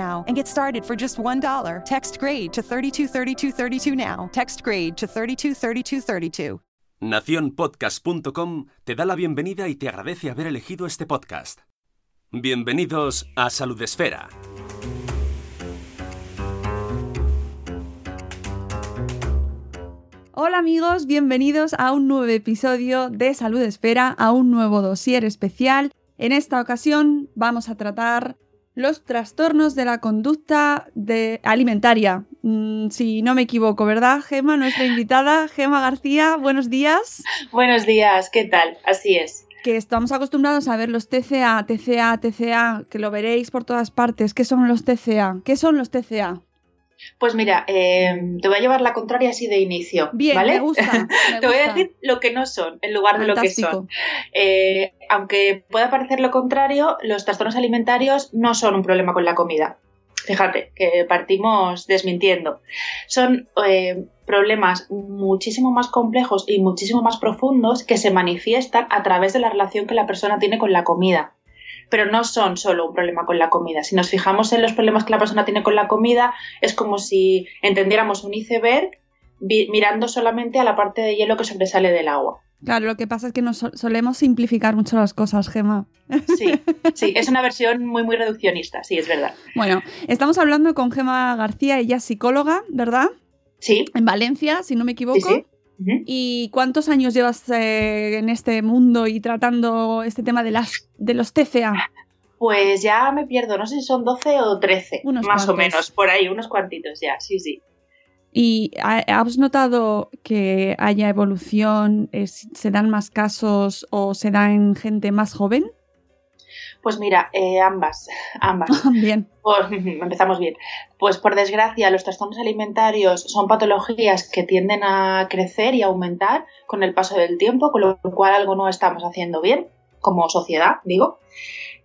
and get started for just $1. Text grade to 323232 now. Text grade to 323232. Naciónpodcast.com te da la bienvenida y te agradece haber elegido este podcast. Bienvenidos a Salud Esfera. Hola amigos, bienvenidos a un nuevo episodio de Salud Esfera, a un nuevo dossier especial. En esta ocasión vamos a tratar los trastornos de la conducta de alimentaria. Mm, si no me equivoco, ¿verdad, Gema? Nuestra invitada, Gema García, buenos días. Buenos días, ¿qué tal? Así es. Que estamos acostumbrados a ver los TCA, TCA, TCA, que lo veréis por todas partes. ¿Qué son los TCA? ¿Qué son los TCA? Pues mira, eh, te voy a llevar la contraria así de inicio. Bien, ¿vale? me gusta. me te voy a decir lo que no son en lugar de lo que son. Eh, aunque pueda parecer lo contrario, los trastornos alimentarios no son un problema con la comida. Fíjate, que partimos desmintiendo. Son eh, problemas muchísimo más complejos y muchísimo más profundos que se manifiestan a través de la relación que la persona tiene con la comida. Pero no son solo un problema con la comida. Si nos fijamos en los problemas que la persona tiene con la comida, es como si entendiéramos un iceberg mirando solamente a la parte de hielo que sobresale del agua. Claro, lo que pasa es que nos sol- solemos simplificar mucho las cosas, Gema. Sí, sí, es una versión muy, muy reduccionista, sí, es verdad. Bueno, estamos hablando con Gema García, ella es psicóloga, ¿verdad? Sí, En Valencia, si no me equivoco. sí, sí. ¿Y cuántos años llevas eh, en este mundo y tratando este tema de, las, de los TCA? Pues ya me pierdo, no sé si son 12 o 13, Unos más o menos, por ahí, unos cuantitos ya, sí, sí. ¿Y ha- has notado que haya evolución? ¿Se dan más casos o se da en gente más joven? Pues mira, eh, ambas, ambas. Bien. Por- empezamos bien. Pues por desgracia, los trastornos alimentarios son patologías que tienden a crecer y aumentar con el paso del tiempo, con lo cual algo no estamos haciendo bien, como sociedad, digo.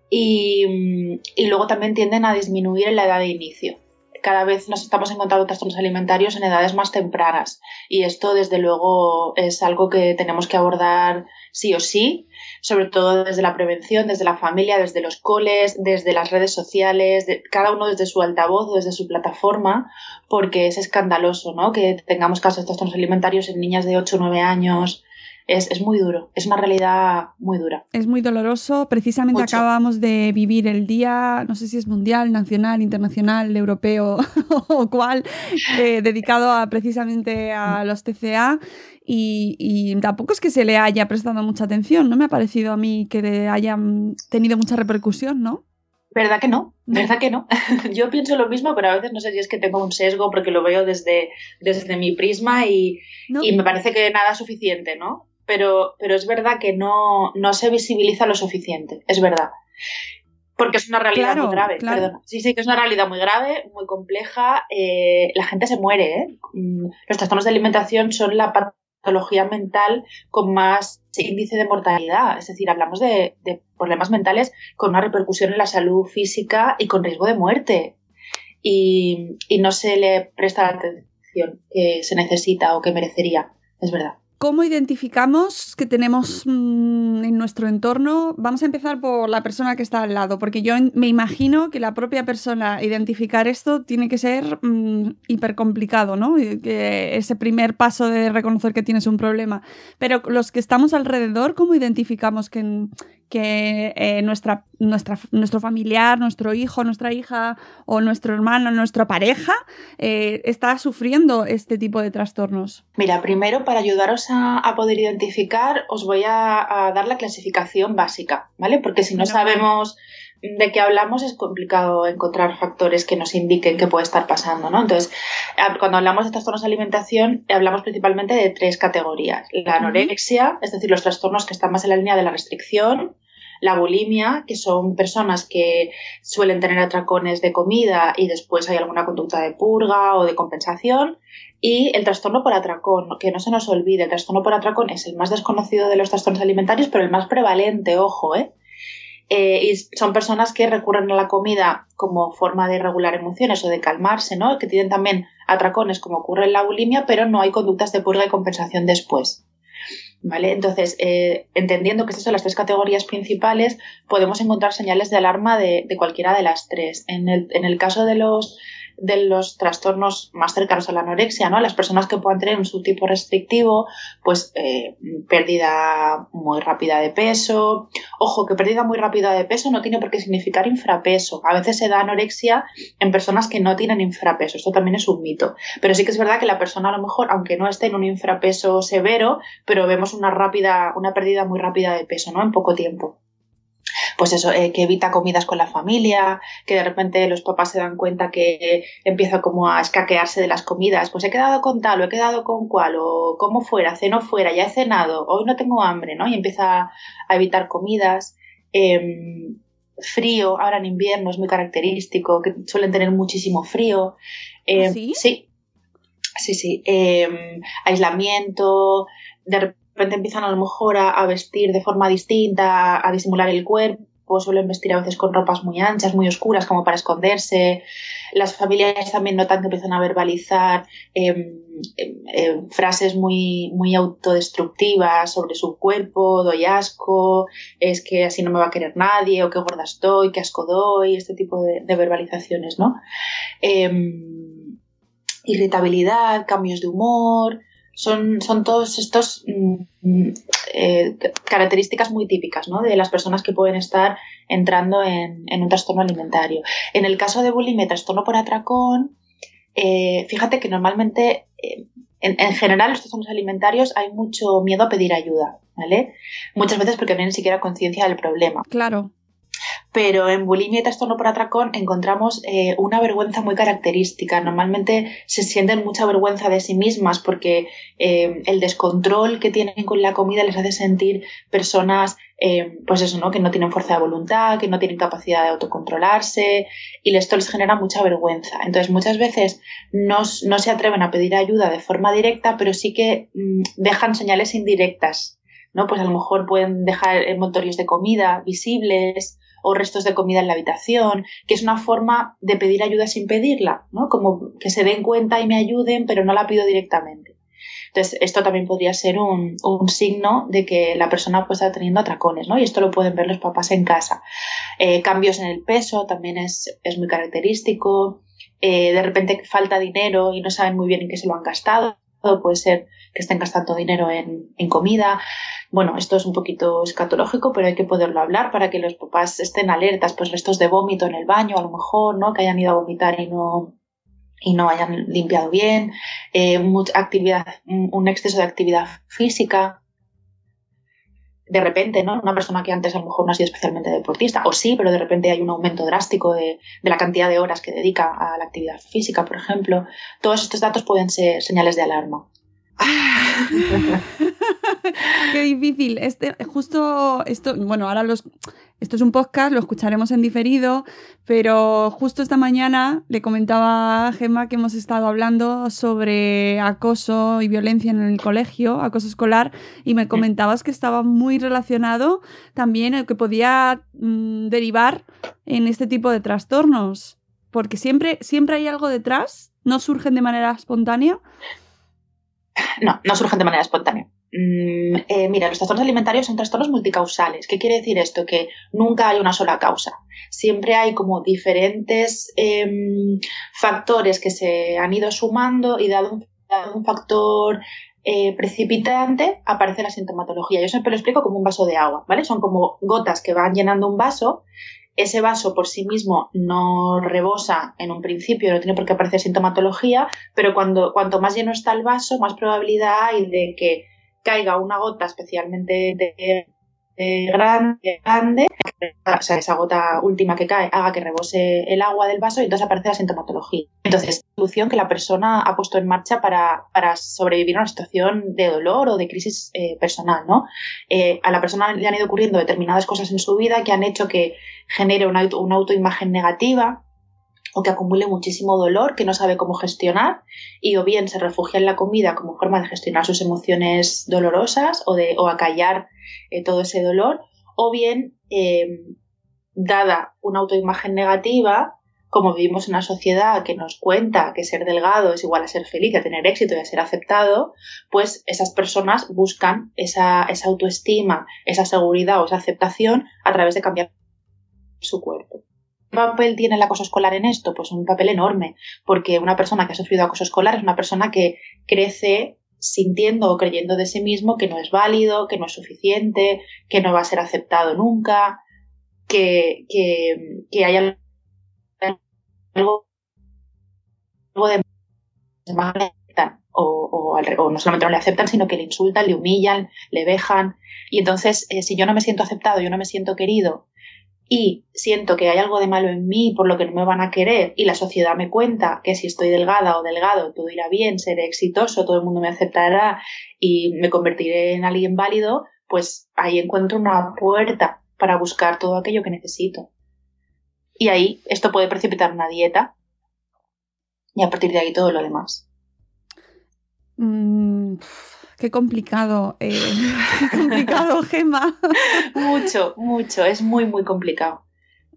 Y, mm, y luego también tienden a disminuir en la edad de inicio. Cada vez nos estamos encontrando trastornos alimentarios en edades más tempranas. Y esto, desde luego, es algo que tenemos que abordar sí o sí, sobre todo desde la prevención, desde la familia, desde los coles, desde las redes sociales, de- cada uno desde su altavoz, desde su plataforma, porque es escandaloso, ¿no? Que tengamos casos de trastornos alimentarios en niñas de 8 o 9 años. Es, es muy duro, es una realidad muy dura. Es muy doloroso. Precisamente Mucho. acabamos de vivir el día, no sé si es mundial, nacional, internacional, europeo o cuál, eh, dedicado a, precisamente a los TCA. Y, y tampoco es que se le haya prestado mucha atención. No me ha parecido a mí que le hayan tenido mucha repercusión, ¿no? ¿Verdad que no? ¿Verdad que no? Yo pienso lo mismo, pero a veces no sé si es que tengo un sesgo porque lo veo desde, desde mi prisma y, ¿No? y me parece que nada es suficiente, ¿no? Pero, pero es verdad que no, no se visibiliza lo suficiente, es verdad. Porque es una realidad Claro, muy grave, claro. perdona. Sí, sí, que es una realidad muy grave, muy compleja. eh, la gente se muere, ¿eh? Mm, Los trastornos de alimentación son la patología mental con más índice de mortalidad. Es decir, hablamos de, de problemas mentales con una repercusión en la salud física y con riesgo de muerte. Y, y no se le presta la atención que se necesita o que merecería. Es verdad. ¿Cómo identificamos que tenemos mm, en nuestro entorno? Vamos a empezar por la persona que está al lado, porque yo me imagino que la propia persona identificar esto tiene que ser mm, hiper complicado, ¿no? Que ese primer paso de reconocer que tienes un problema. Pero los que estamos alrededor, ¿cómo identificamos que, que eh, nuestra, nuestra, nuestro familiar, nuestro hijo, nuestra hija o nuestro hermano, nuestra pareja eh, está sufriendo este tipo de trastornos? Mira, primero para ayudaros a, poder identificar os voy a, dar la clasificación básica, ¿vale? Porque si no sabemos de qué hablamos es complicado encontrar factores que nos indiquen qué puede estar pasando, ¿no? Entonces, cuando hablamos de trastornos de alimentación, hablamos principalmente de tres categorías. La anorexia, es decir, los trastornos que están más en la línea de la restricción, la bulimia, que son personas que suelen tener atracones de comida y después hay alguna conducta de purga o de compensación, y el trastorno por atracón, que no se nos olvide, el trastorno por atracón es el más desconocido de los trastornos alimentarios, pero el más prevalente, ojo, ¿eh? Eh, y son personas que recurren a la comida como forma de regular emociones o de calmarse, ¿no? Que tienen también atracones como ocurre en la bulimia, pero no hay conductas de purga y compensación después. ¿Vale? Entonces, eh, entendiendo que estas son las tres categorías principales, podemos encontrar señales de alarma de, de cualquiera de las tres. En el, en el caso de los de los trastornos más cercanos a la anorexia, ¿no? Las personas que puedan tener un subtipo restrictivo, pues eh, pérdida muy rápida de peso. Ojo, que pérdida muy rápida de peso no tiene por qué significar infrapeso. A veces se da anorexia en personas que no tienen infrapeso. Esto también es un mito. Pero sí que es verdad que la persona a lo mejor, aunque no esté en un infrapeso severo, pero vemos una rápida, una pérdida muy rápida de peso, ¿no? En poco tiempo pues eso, eh, que evita comidas con la familia, que de repente los papás se dan cuenta que empieza como a escaquearse de las comidas, pues he quedado con tal o he quedado con cual o como fuera, ceno fuera, ya he cenado, hoy no tengo hambre, ¿no? Y empieza a evitar comidas. Em, frío, ahora en invierno es muy característico, que suelen tener muchísimo frío. Em, ¿Sí? Sí, sí, sí. Em, aislamiento, de repente empiezan a lo mejor a, vestir de forma distinta, a, disimular el cuerpo, suelen vestir a veces con ropas muy anchas, muy oscuras, como para esconderse. Las familias también notan que empiezan a verbalizar em, em, em, frases muy, muy autodestructivas sobre su cuerpo, doy asco, es que así no me va a querer nadie, o qué gorda estoy, qué asco doy, este tipo de, de verbalizaciones, ¿no? irritabilidad, cambios de humor, son, son todos estos mm, eh, características muy típicas ¿no? de las personas que pueden estar entrando en, en, un trastorno alimentario. En el caso de bulimia, trastorno por atracón, eh, fíjate que normalmente, eh, en, en, general, los trastornos alimentarios hay mucho miedo a pedir ayuda, ¿vale? Muchas veces porque no hay ni siquiera conciencia del problema. Claro pero en bulimia y trastorno por atracón encontramos eh, una vergüenza muy característica. Normalmente se sienten mucha vergüenza de sí mismas porque eh, el descontrol que tienen con la comida les hace sentir personas, eh, pues eso, ¿no? Que no tienen fuerza de voluntad, que no tienen capacidad de autocontrolarse y esto les genera mucha vergüenza. Entonces muchas veces no, no se atreven a pedir ayuda de forma directa, pero sí que mm, dejan señales indirectas. ¿no? Pues a lo mejor pueden dejar montorios de comida visibles o restos de comida en la habitación, que es una forma de pedir ayuda sin pedirla, ¿no? Como que se den cuenta y me ayuden, pero no la pido directamente. Entonces, esto también podría ser un, signo de que la persona puede estar teniendo atracones, ¿no? Y esto lo pueden ver los papás en casa. Eh, cambios en el peso también es, muy característico. Eh, de repente falta dinero y no saben muy bien en qué se lo han gastado. Puede ser que estén gastando dinero en, comida. Bueno, esto es un poquito escatológico, pero hay que poderlo hablar para que los papás estén alertas, pues restos de vómito en el baño, a lo mejor, ¿no? Que hayan ido a vomitar y no, y no hayan limpiado bien, eh, mucha actividad, un exceso de actividad física. De repente, ¿no? Una persona que antes a lo mejor no ha sido especialmente deportista, o sí, pero de repente hay un aumento drástico de, de la cantidad de horas que dedica a la actividad física, por ejemplo. Todos estos datos pueden ser señales de alarma. Qué difícil. Este, justo esto, bueno, ahora los, esto es un podcast, lo escucharemos en diferido, pero justo esta mañana le comentaba a Gemma que hemos estado hablando sobre acoso y violencia en el colegio, acoso escolar, y me comentabas que estaba muy relacionado también el que podía mm, derivar en este tipo de trastornos, porque siempre, siempre hay algo detrás, no surgen de manera espontánea. No, no surgen de manera espontánea. Mm, eh, mira, los trastornos alimentarios son trastornos multicausales. ¿Qué quiere decir esto? Que nunca hay una sola causa. Siempre hay como diferentes em, factores que se han ido sumando y dado un, factor eh, precipitante aparece la sintomatología. Yo siempre lo explico como un vaso de agua, ¿vale? Son como gotas que van llenando un vaso. Ese vaso por sí mismo no rebosa en un principio, no tiene por qué aparecer sintomatología, pero cuando, cuanto más lleno está el vaso, más probabilidad hay de que caiga una gota especialmente de, grande, grande, o sea, esa gota última que cae haga que rebose el agua del vaso y entonces aparece la sintomatología. Entonces, solución que la persona ha puesto en marcha para, sobrevivir a una situación de dolor o de crisis eh, personal, ¿no? Eh, a la persona le han ido ocurriendo determinadas cosas en su vida que han hecho que genere una, una autoimagen negativa, o que acumule muchísimo dolor que no sabe cómo gestionar y o bien se refugia en la comida como forma de gestionar sus emociones dolorosas o de o acallar eh, todo ese dolor o bien em, dada una autoimagen negativa como vivimos en una sociedad que nos cuenta que ser delgado es igual a ser feliz, a tener éxito y a ser aceptado, pues esas personas buscan esa, esa autoestima, esa seguridad o esa aceptación a través de cambiar su cuerpo. ¿Qué papel tiene el acoso escolar en esto? Pues un papel enorme, porque una persona que ha sufrido acoso escolar es una persona que crece sintiendo o creyendo de sí mismo que no es válido, que no es suficiente, que no va a ser aceptado nunca, que, que, hay algo, de o, o, no solamente no le aceptan, sino que le insultan, le humillan, le vejan. Y entonces, eh, si yo no me siento aceptado, yo no me siento querido, y siento que hay algo de malo en mí por lo que no me van a querer y la sociedad me cuenta que si estoy delgada o delgado todo irá bien, seré exitoso, todo el mundo me aceptará y me convertiré en alguien válido, pues ahí encuentro una puerta para buscar todo aquello que necesito. Y ahí esto puede precipitar una dieta y a partir de ahí todo lo demás. Mm, Qué complicado, eh, qué complicado, Gema. mucho, mucho, es muy, muy complicado,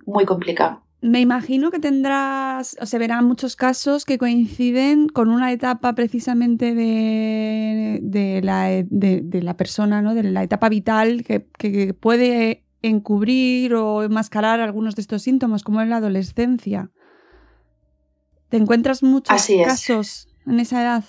muy complicado. Me imagino que tendrás, o se verán muchos casos que coinciden con una etapa precisamente de, de, la, de, la, persona, ¿no? de la etapa vital que, que, puede encubrir o enmascarar algunos de estos síntomas, como en la adolescencia. ¿Te encuentras muchos casos en esa edad?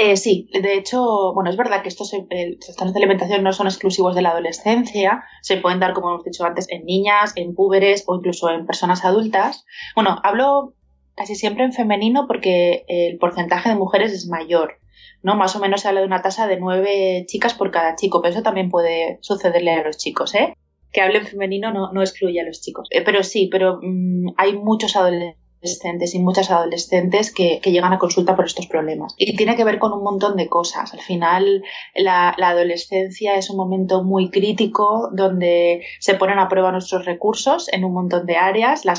Eh, sí, de hecho, bueno, es verdad que estos trastornos de alimentación no son exclusivos de la adolescencia, se pueden dar, como hemos dicho antes, en niñas, en púberes o incluso en personas adultas. Bueno, hablo casi siempre en femenino porque el porcentaje de mujeres es mayor, ¿no? Más o menos se habla de una tasa de nueve chicas por cada chico, pero eso también puede sucederle a los chicos, ¿eh? Que hable en femenino no, no excluye a los chicos. Eh, pero sí, pero mm, hay muchos adolescentes adolescentes y muchas adolescentes que, llegan a consulta por estos problemas. Y tiene que ver con un montón de cosas. Al final, la, adolescencia es un momento muy crítico donde se ponen a prueba nuestros recursos en un montón de áreas, la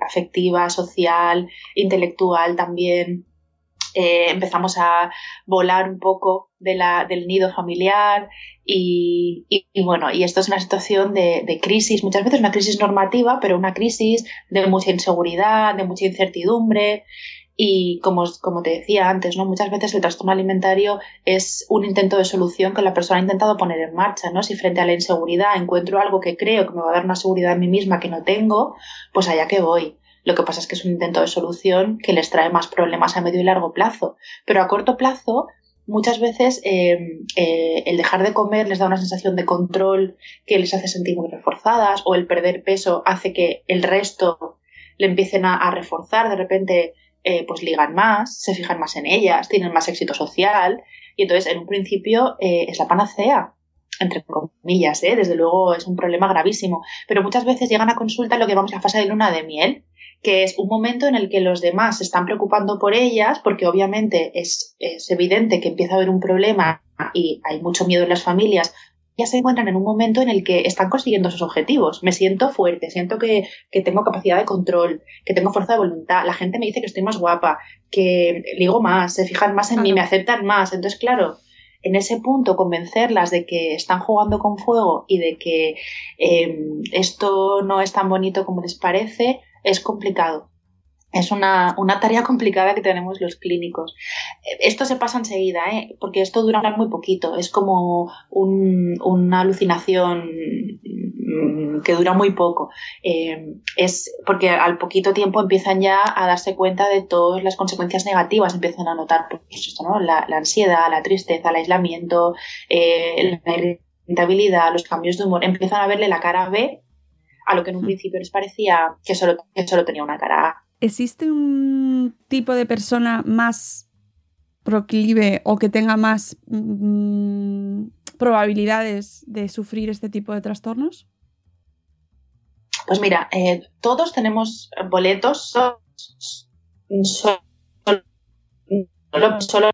afectiva, social, intelectual también. Eh, empezamos a volar un poco de la, del nido familiar y, bueno, y esto es una situación de, crisis, muchas veces una crisis normativa, pero una crisis de mucha inseguridad, de mucha incertidumbre y como, como te decía antes, ¿no? muchas veces el trastorno alimentario es un intento de solución que la persona ha intentado poner en marcha. ¿no? Si frente a la inseguridad encuentro algo que creo que me va a dar una seguridad en mí misma que no tengo, pues allá que voy. Lo que pasa es que es un intento de solución que les trae más problemas a medio y largo plazo. Pero a corto plazo, muchas veces eh, eh, el dejar de comer les da una sensación de control que les hace sentir muy reforzadas o el perder peso hace que el resto le empiecen a, reforzar. De repente, eh, pues ligan más, se fijan más en ellas, tienen más éxito social y entonces en un principio es la panacea entre comillas, desde luego es un problema gravísimo, pero muchas veces llegan a consulta lo que vamos a la fase de luna de miel, que es un momento en el que los demás se están preocupando por ellas, porque obviamente es, evidente que empieza a haber un problema y hay mucho miedo en las familias, ya se encuentran en un momento en el que están consiguiendo sus objetivos. Me siento fuerte, siento que, tengo capacidad de control, que tengo fuerza de voluntad, la gente me dice que estoy más guapa, que digo más, se fijan más en mí, me aceptan más. Entonces, claro, en ese punto convencerlas de que están jugando con fuego y de que em, esto no es tan bonito como les parece, es complicado. es una, una, tarea complicada que tenemos los clínicos. Esto se pasa enseguida, ¿eh? porque esto dura muy poquito. Es como un, una alucinación mm, que dura muy poco. Eh, es porque al poquito tiempo empiezan ya a darse cuenta de todas las consecuencias negativas, empiezan a notar pues, esto, ¿no? la, la, ansiedad, la tristeza, el aislamiento, eh, la irritabilidad, los cambios de humor. Empiezan a verle la cara B a lo que en un principio les parecía que solo, que solo tenía una cara. ¿Existe un tipo de persona más proclive o que tenga más mm, probabilidades de sufrir este tipo de trastornos? Pues mira, eh, todos tenemos boletos, solo, solo, solo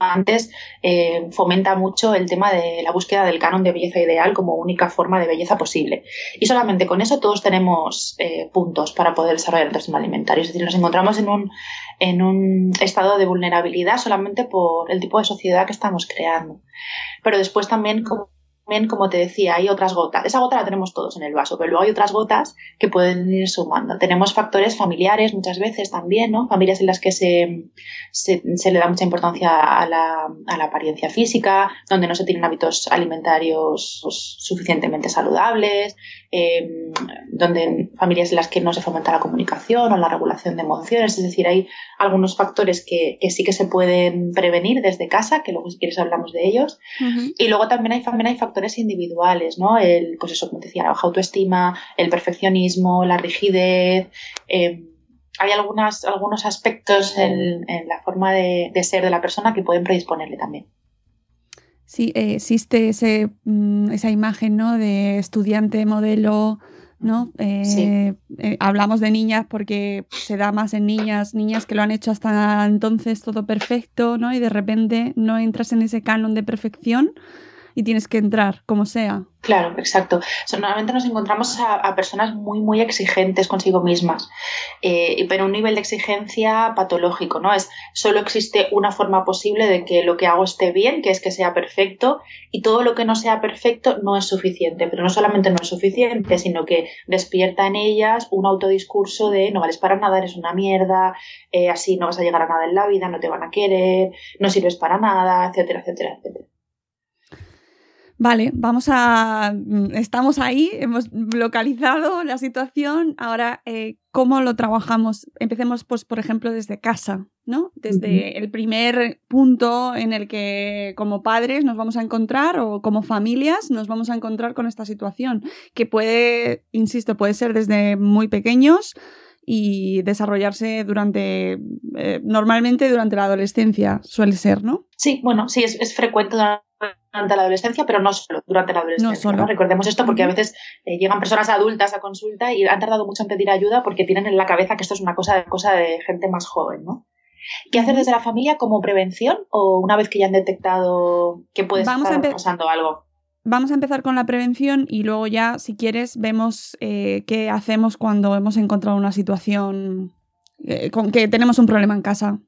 antes eh, fomenta mucho el tema de la búsqueda del canon de belleza ideal como única forma de belleza posible. Y solamente con eso todos tenemos eh, puntos para poder desarrollar el trastorno alimentario. Es decir, nos encontramos en un, en un estado de vulnerabilidad solamente por el tipo de sociedad que estamos creando. Pero después también como como te decía, hay otras gotas. Esa gota la tenemos todos en el vaso, pero luego hay otras gotas que pueden ir sumando. Tenemos factores familiares muchas veces también, ¿no? Familias en las que se, se, le da mucha importancia a la, a la, apariencia física, donde no se tienen hábitos alimentarios pues, suficientemente saludables, eh, donde familias en las que no se fomenta la comunicación o la regulación de emociones. Es decir, hay algunos factores que, que sí que se pueden prevenir desde casa, que luego si quieres hablamos de ellos. Y luego también hay, también hay factores individuales, ¿no? El, pues eso, como decía, la baja autoestima, el perfeccionismo, la rigidez. Eh, hay algunas, algunos aspectos en, la forma de, ser de la persona que pueden predisponerle también. Sí, eh, existe ese, mm, esa imagen ¿no? de estudiante modelo, ¿no? Eh, hablamos de niñas porque se da más en niñas, niñas que lo han hecho hasta entonces todo perfecto, ¿no? Y de repente no entras en ese canon de perfección y tienes que entrar, como sea. Claro, exacto. normalmente nos encontramos a, personas muy, muy exigentes consigo mismas, eh, pero un nivel de exigencia patológico, ¿no? Es solo existe una forma posible de que lo que hago esté bien, que es que sea perfecto, y todo lo que no sea perfecto no es suficiente. Pero no solamente no es suficiente, sino que despierta en ellas un autodiscurso de no vales para nada, eres una mierda, eh, así no vas a llegar a nada en la vida, no te van a querer, no sirves para nada, etcétera, etcétera, etcétera. Vale, vamos a. Mm, estamos ahí, hemos localizado la situación. Ahora, eh, ¿cómo lo trabajamos? Empecemos, pues, por ejemplo, desde casa, ¿no? Desde el primer punto en el que, como padres, nos vamos a encontrar o como familias nos vamos a encontrar con esta situación, que puede, insisto, puede ser desde muy pequeños y desarrollarse durante, eh, normalmente durante la adolescencia, suele ser, ¿no? Sí, bueno, sí, es, es frecuente durante la adolescencia, pero no solo durante la adolescencia. No Recordemos esto porque a veces eh, llegan personas adultas a consulta y han tardado mucho en pedir ayuda porque tienen en la cabeza que esto es una cosa, cosa de gente más joven, ¿no? ¿Qué hacer desde la familia como prevención o una vez que ya han detectado que puede estar pasando algo? Vamos a empezar con la prevención y luego ya, si quieres, vemos eh, qué hacemos cuando hemos encontrado una situación eh, con que tenemos un problema en casa.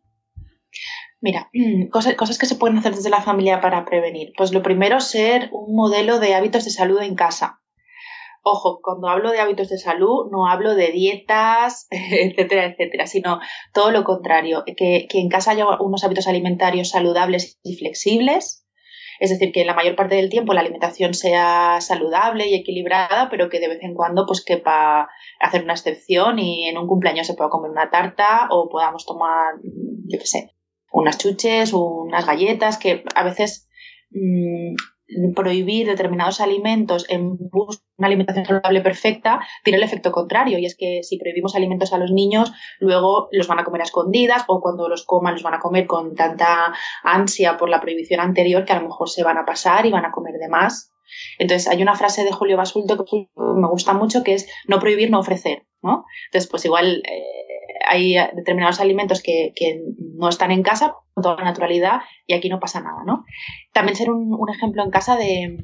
Mira, cosas, cosas que se pueden hacer desde la familia para prevenir. Pues lo primero, ser un modelo de hábitos de salud en casa. Ojo, cuando hablo de hábitos de salud, no hablo de dietas, etcétera, etcétera, sino todo lo contrario, que, que en casa haya unos hábitos alimentarios saludables y flexibles, es decir, que la mayor parte del tiempo la alimentación sea saludable y equilibrada, pero que de vez en cuando pues quepa hacer una excepción y en un cumpleaños se pueda comer una tarta o podamos tomar, yo qué sé, unas chuches, unas galletas, que a veces mmm, prohibir determinados alimentos en busca de una alimentación saludable perfecta tiene el efecto contrario y es que si prohibimos alimentos a los niños luego los van a comer a escondidas o cuando los coman los van a comer con tanta ansia por la prohibición anterior que a lo mejor se van a pasar y van a comer de más entonces hay una frase de Julio Basulto que me gusta mucho que es no prohibir, no ofrecer, ¿no? Entonces pues igual eh, hay determinados alimentos que, no están en casa con toda la naturalidad y aquí no pasa nada, ¿no? También ser un, ejemplo en casa de,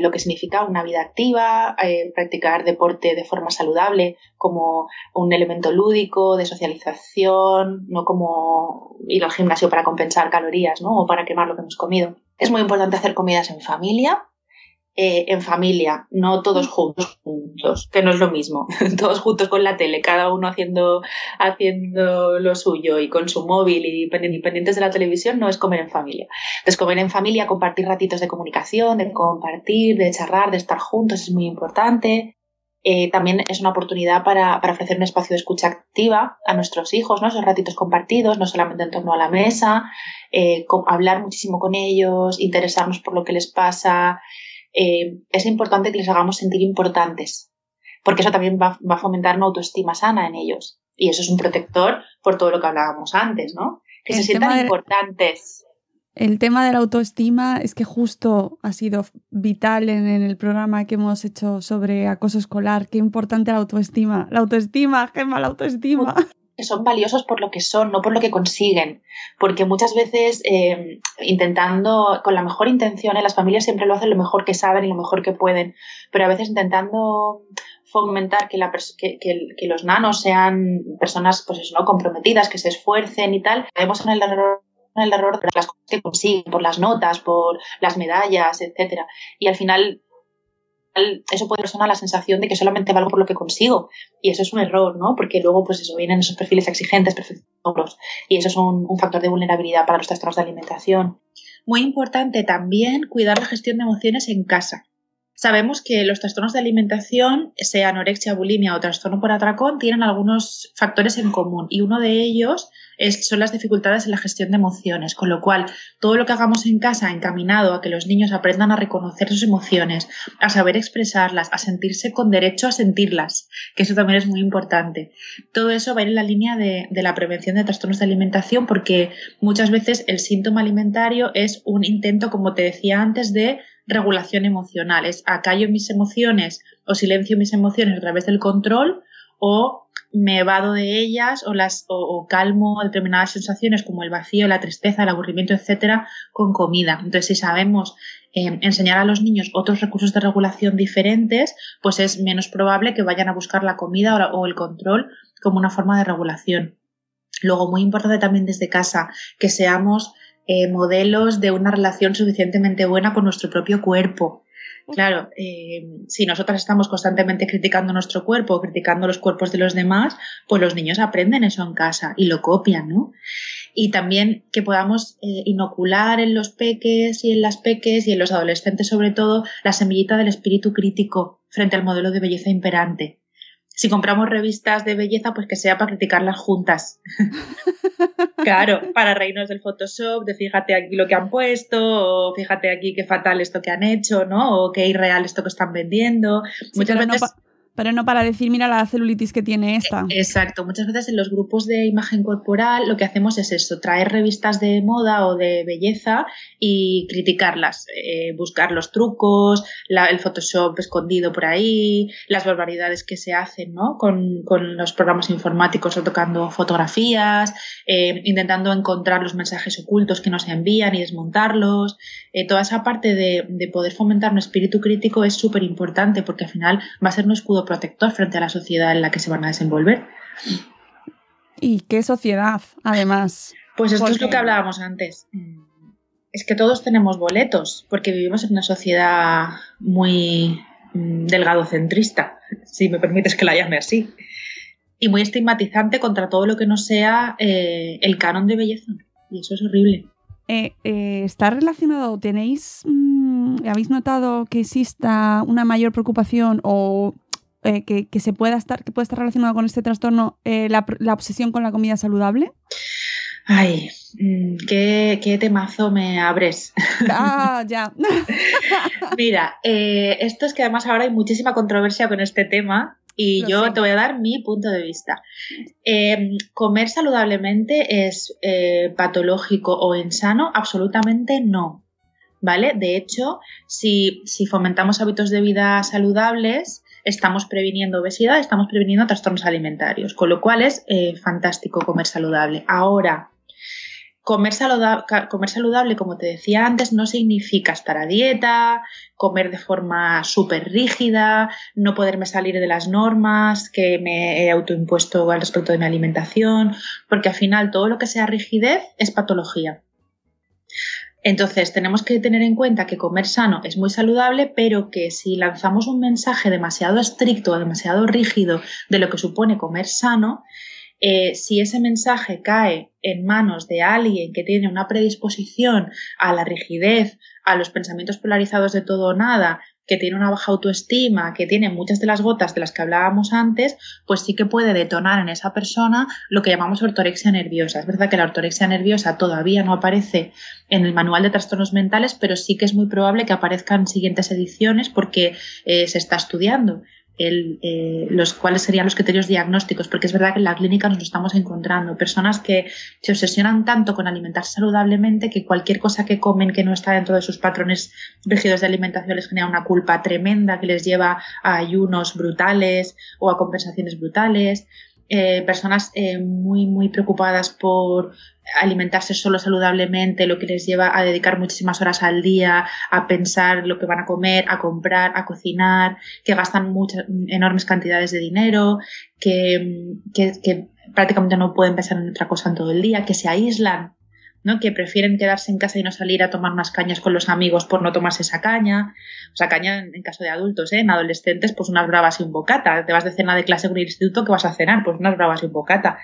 lo que significa una vida activa, eh, practicar deporte de forma saludable como un elemento lúdico de socialización, no como ir al gimnasio para compensar calorías, ¿no? O para quemar lo que hemos comido. Es muy importante hacer comidas en familia, eh, en familia, no todos juntos, juntos, que no es lo mismo, todos juntos con la tele, cada uno haciendo, haciendo lo suyo y con su móvil y pendientes de la televisión, no es comer en familia. Entonces, comer en familia, compartir ratitos de comunicación, de compartir, de charlar, de estar juntos es muy importante. Eh, también es una oportunidad para, ofrecer un espacio de escucha activa a nuestros hijos, ¿no? Esos ratitos compartidos, no solamente en torno a la mesa, eh, hablar muchísimo con ellos, interesarnos por lo que les pasa, eh, es importante que les hagamos sentir importantes, porque eso también va, a fomentar una autoestima sana en ellos. Y eso es un protector por todo lo que hablábamos antes, ¿no? Que se sientan importantes. El tema de la autoestima es que justo ha sido vital en, el programa que hemos hecho sobre acoso escolar. Qué importante la autoestima. La autoestima, Gemma, la autoestima son valiosos por lo que son, no por lo que consiguen. Porque muchas veces, eh, intentando, con la mejor intención, ¿eh? las familias siempre lo hacen lo mejor que saben y lo mejor que pueden, pero a veces intentando fomentar que, la que, que, los nanos sean personas pues eso, ¿no? comprometidas, que se esfuercen y tal, caemos en el error en el error de las cosas que consiguen, por las notas, por las medallas, etcétera. Y al final eso puede personar la sensación de que solamente valgo por lo que consigo. Y eso es un error, ¿no? Porque luego, pues eso, vienen esos perfiles exigentes, perfectos, y eso es un, un factor de vulnerabilidad para los trastornos de alimentación. Muy importante también cuidar la gestión de emociones en casa. Sabemos que los trastornos de alimentación, sea anorexia, bulimia o trastorno por atracón, tienen algunos factores en común y uno de ellos son las dificultades en la gestión de emociones, con lo cual todo lo que hagamos en casa encaminado a que los niños aprendan a reconocer sus emociones, a saber expresarlas, a sentirse con derecho a sentirlas, que eso también es muy importante. Todo eso va a ir en la línea de, de la prevención de trastornos de alimentación porque muchas veces el síntoma alimentario es un intento, como te decía antes, de regulación emocional. Es acallo mis emociones o silencio mis emociones a través del control o me evado de ellas o las o, calmo determinadas sensaciones como el vacío, la tristeza, el aburrimiento, etcétera, con comida. Entonces, si sabemos eh, enseñar a los niños otros recursos de regulación diferentes, pues es menos probable que vayan a buscar la comida o, el control como una forma de regulación. Luego, muy importante también desde casa, que seamos eh, modelos de una relación suficientemente buena con nuestro propio cuerpo. Claro, eh, si nosotras estamos constantemente criticando nuestro cuerpo, criticando los cuerpos de los demás, pues los niños aprenden eso en casa y lo copian, ¿no? Y también que podamos eh, inocular en los peques y en las peques y en los adolescentes sobre todo la semillita del espíritu crítico frente al modelo de belleza imperante si compramos revistas de belleza, pues que sea para criticarlas juntas. claro, para reírnos del Photoshop, de fíjate aquí lo que han puesto, o fíjate aquí qué fatal esto que han hecho, ¿no? O qué irreal esto que están vendiendo. Muchas veces pero no para decir, mira la celulitis que tiene esta. Exacto, muchas veces en los grupos de imagen corporal lo que hacemos es eso, traer revistas de moda o de belleza y criticarlas, eh, buscar los trucos, el Photoshop escondido por ahí, las barbaridades que se hacen ¿no? con, los programas informáticos o tocando fotografías, eh, intentando encontrar los mensajes ocultos que nos envían y desmontarlos. Eh, toda esa parte de, de poder fomentar un espíritu crítico es súper importante porque al final va a ser un escudo protector frente a la sociedad en la que se van a desenvolver. ¿Y qué sociedad, además? Pues esto es lo que hablábamos antes. Es que todos tenemos boletos, porque vivimos en una sociedad muy mm, delgadocentrista, si me permites que la llame así, y muy estigmatizante contra todo lo que no sea eh, el canon de belleza. Y eso es horrible. Eh, eh, ¿Está relacionado? ¿Tenéis, mm, habéis notado que exista una mayor preocupación o eh, que, se pueda estar, que pueda estar relacionado con este trastorno eh, la, obsesión con la comida saludable? Ay, mm, qué, temazo me abres. Ah, ya. Mira, eh, esto es que además ahora hay muchísima controversia con este tema y yo te voy a dar mi punto de vista. ¿Comer saludablemente es patológico o insano? Absolutamente no. ¿Vale? De hecho, si, si fomentamos hábitos de vida saludables, estamos previniendo obesidad, estamos previniendo trastornos alimentarios, con lo cual es eh, fantástico comer saludable. Ahora, comer comer saludable, como te decía antes, no significa estar a dieta, comer de forma súper rígida, no poderme salir de las normas que me he autoimpuesto al respecto de mi alimentación, porque al final todo lo que sea rigidez es patología. Entonces, tenemos que tener en cuenta que comer sano es muy saludable, pero que si lanzamos un mensaje demasiado estricto o demasiado rígido de lo que supone comer sano, eh, si ese mensaje cae en manos de alguien que tiene una predisposición a la rigidez, a los pensamientos polarizados de todo o nada, que tiene una baja autoestima, que tiene muchas de las gotas de las que hablábamos antes, pues sí que puede detonar en esa persona lo que llamamos ortorexia nerviosa. Es verdad que la ortorexia nerviosa todavía no aparece en el manual de trastornos mentales, pero sí que es muy probable que aparezcan en siguientes ediciones porque eh, se está estudiando eh, los cuáles serían los criterios diagnósticos, porque es verdad que en la clínica nos lo estamos encontrando, personas que se obsesionan tanto con alimentarse saludablemente que cualquier cosa que comen que no está dentro de sus patrones rígidos de alimentación les genera una culpa tremenda que les lleva a ayunos brutales o a compensaciones brutales. Eh, personas eh, muy, muy preocupadas por alimentarse solo saludablemente, lo que les lleva a dedicar muchísimas horas al día a pensar lo que van a comer, a comprar, a cocinar, que gastan muchas, enormes cantidades de dinero, que, que, que prácticamente no pueden pensar en otra cosa en todo el día, que se aíslan ¿no? que prefieren quedarse en casa y no salir a tomar unas cañas con los amigos por no tomarse esa caña. O sea, caña en, caso de adultos, ¿eh? en adolescentes, pues unas bravas y un bocata. Te vas de cena de clase con el instituto, ¿qué vas a cenar? Pues unas bravas y un bocata.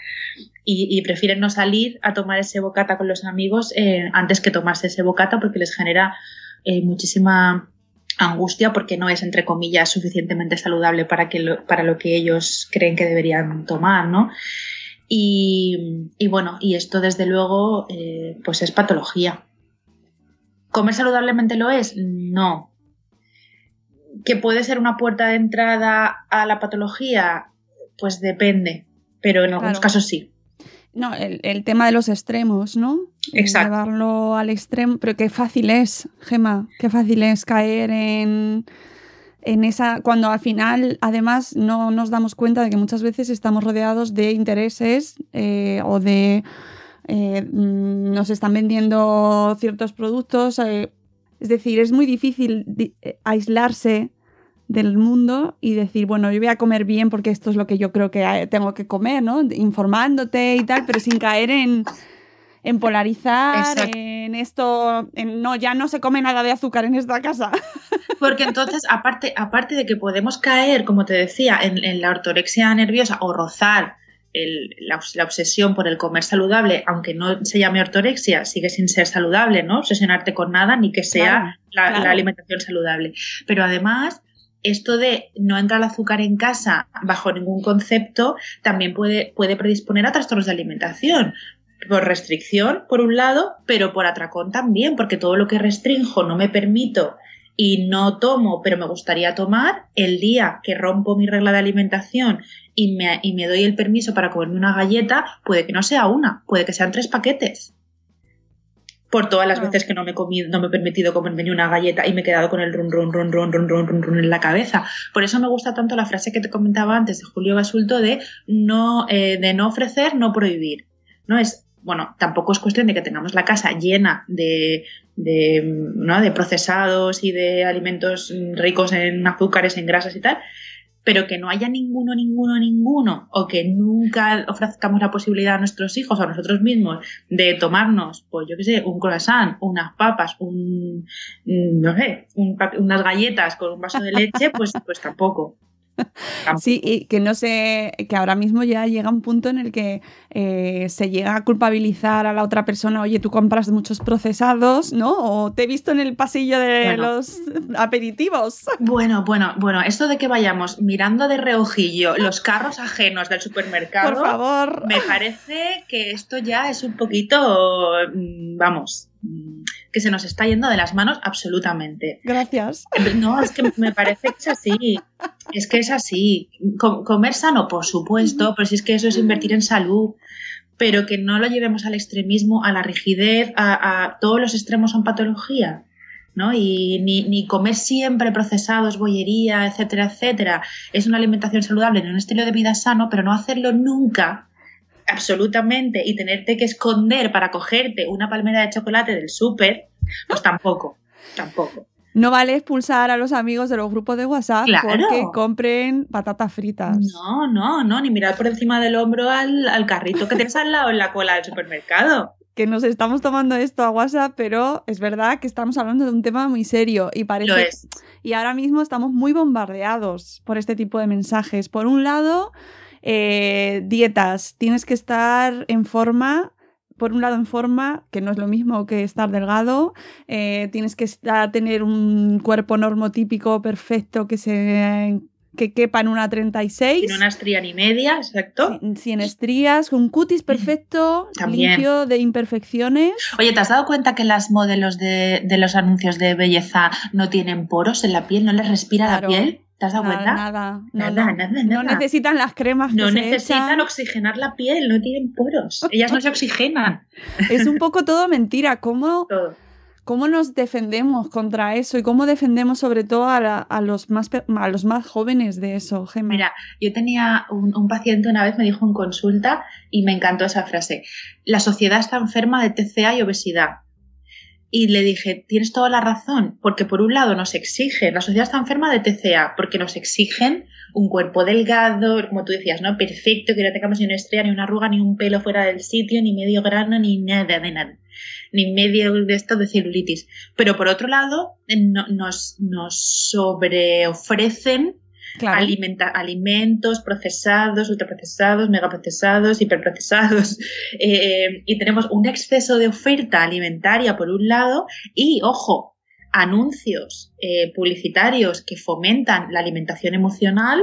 Y, prefieren no salir a tomar ese bocata con los amigos eh, antes que tomarse ese bocata porque les genera eh, muchísima angustia porque no es, entre comillas, suficientemente saludable para, que para lo que ellos creen que deberían tomar, ¿no? Y, bueno, y esto desde luego eh, pues es patología. ¿Comer saludablemente lo es? No. ¿Que puede ser una puerta de entrada a la patología? Pues depende, pero en algunos casos sí. No, el, tema de los extremos, ¿no? Exacto. Llevarlo al extremo, pero qué fácil es, Gema, qué fácil es caer en en esa, cuando al final además no nos damos cuenta de que muchas veces estamos rodeados de intereses eh, o de eh, mm, nos están vendiendo ciertos productos. Eh, es decir, es muy difícil aislarse del mundo y decir, bueno, yo voy a comer bien porque esto es lo que yo creo que tengo que comer, ¿no? Informándote y tal, pero sin caer en, en polarizar, en esto, en no, ya no se come nada de azúcar en esta casa. Porque entonces, aparte, aparte de que podemos caer, como te decía, en, la ortorexia nerviosa o rozar la, obsesión por el comer saludable, aunque no se llame ortorexia, sigue sin ser saludable, ¿no? Obsesionarte con nada ni que sea la, alimentación saludable. Pero además, esto de no entrar el azúcar en casa bajo ningún concepto también puede, puede predisponer a trastornos de alimentación por restricción, por un lado, pero por atracón también, porque todo lo que restrinjo no me permito y no tomo, pero me gustaría tomar, el día que rompo mi regla de alimentación y me, y me doy el permiso para comerme una galleta, puede que no sea una, puede que sean tres paquetes. Por todas las ah. veces que no me, he no me he permitido comerme ni una galleta y me he quedado con el run, run, run, run, run, run, run, run en la cabeza. Por eso me gusta tanto la frase que te comentaba antes de Julio Basulto de no, eh, de no ofrecer, no prohibir. No es bueno, tampoco es cuestión de que tengamos la casa llena de, de, ¿no? de procesados y de alimentos ricos en azúcares, en grasas y tal, pero que no haya ninguno, ninguno, ninguno, o que nunca ofrezcamos la posibilidad a nuestros hijos o a nosotros mismos de tomarnos, pues yo qué sé, un croissant, unas papas, un, no sé, unas galletas con un vaso de leche, pues, pues tampoco. Sí, y que no sé, que ahora mismo ya llega un punto en el que eh, se llega a culpabilizar a la otra persona, oye, tú compras muchos procesados, ¿no? O te he visto en el pasillo de los aperitivos. Bueno, bueno, bueno, esto de que vayamos mirando de reojillo los carros ajenos del supermercado, por favor, me parece que esto ya es un poquito, mm, vamos, mm, que se nos está yendo de las manos absolutamente. Gracias. No, es que me parece que es así. Es que es así. comer sano, por supuesto, pero si es que eso es invertir en salud, pero que no lo llevemos al extremismo, a la rigidez, a, todos los extremos son patología. ¿no? Y ni, ni, comer siempre procesados, bollería, etcétera, etcétera. Es una alimentación saludable, en un estilo de vida sano, pero no hacerlo nunca, absolutamente, y tenerte que esconder para cogerte una palmera de chocolate del súper, pues tampoco, tampoco. No vale expulsar a los amigos de los grupos de WhatsApp porque compren patatas fritas. No, no, no, ni mirar por encima del hombro al, carrito que tienes al lado en la cola del supermercado. que nos estamos tomando esto a WhatsApp, pero es verdad que estamos hablando de un tema muy serio y parece... Lo es. Y ahora mismo estamos muy bombardeados por este tipo de mensajes. Por un lado, eh, dietas, tienes que estar en forma por un lado en forma, que no es lo mismo que estar delgado, eh, tienes que estar, tener un cuerpo normotípico perfecto que se que quepa en una 36. Sin una estría ni media, exacto. Sin, sin estrías, con un cutis perfecto, También. limpio de imperfecciones. Oye, ¿te has dado cuenta que las modelos de, de los anuncios de belleza no tienen poros en la piel? ¿No les respira Claro. la piel? ¿Te has dado Nada, cuenta? nada, no, Nada, nada, No necesitan las cremas que No se necesitan echan. oxigenar la piel, no tienen poros. Ellas no se oxigenan. Es un poco todo mentira. ¿Cómo, Todo. ¿Cómo nos defendemos contra eso? ¿Y cómo defendemos sobre todo a, la- a los, más, a los más jóvenes de eso, Gemma? Mira, yo tenía un, un paciente una vez me dijo en consulta y me encantó esa frase. La sociedad está enferma de TCA y obesidad. Y le dije, tienes toda la razón, porque por un lado nos exigen, la sociedad está enferma de TCA, porque nos exigen un cuerpo delgado, como tú decías, ¿no? Perfecto, que no tengamos ni una estrella, ni una arruga, ni un pelo fuera del sitio, ni medio grano, ni nada de nada. Ni medio de esto de celulitis. Pero por otro lado, no- nos, nos sobreofrecen alimenta- alimentos procesados, ultraprocesados, megaprocesados, hiperprocesados. eh, y tenemos un exceso de oferta alimentaria por un lado y, ojo, anuncios eh, publicitarios que fomentan la alimentación emocional.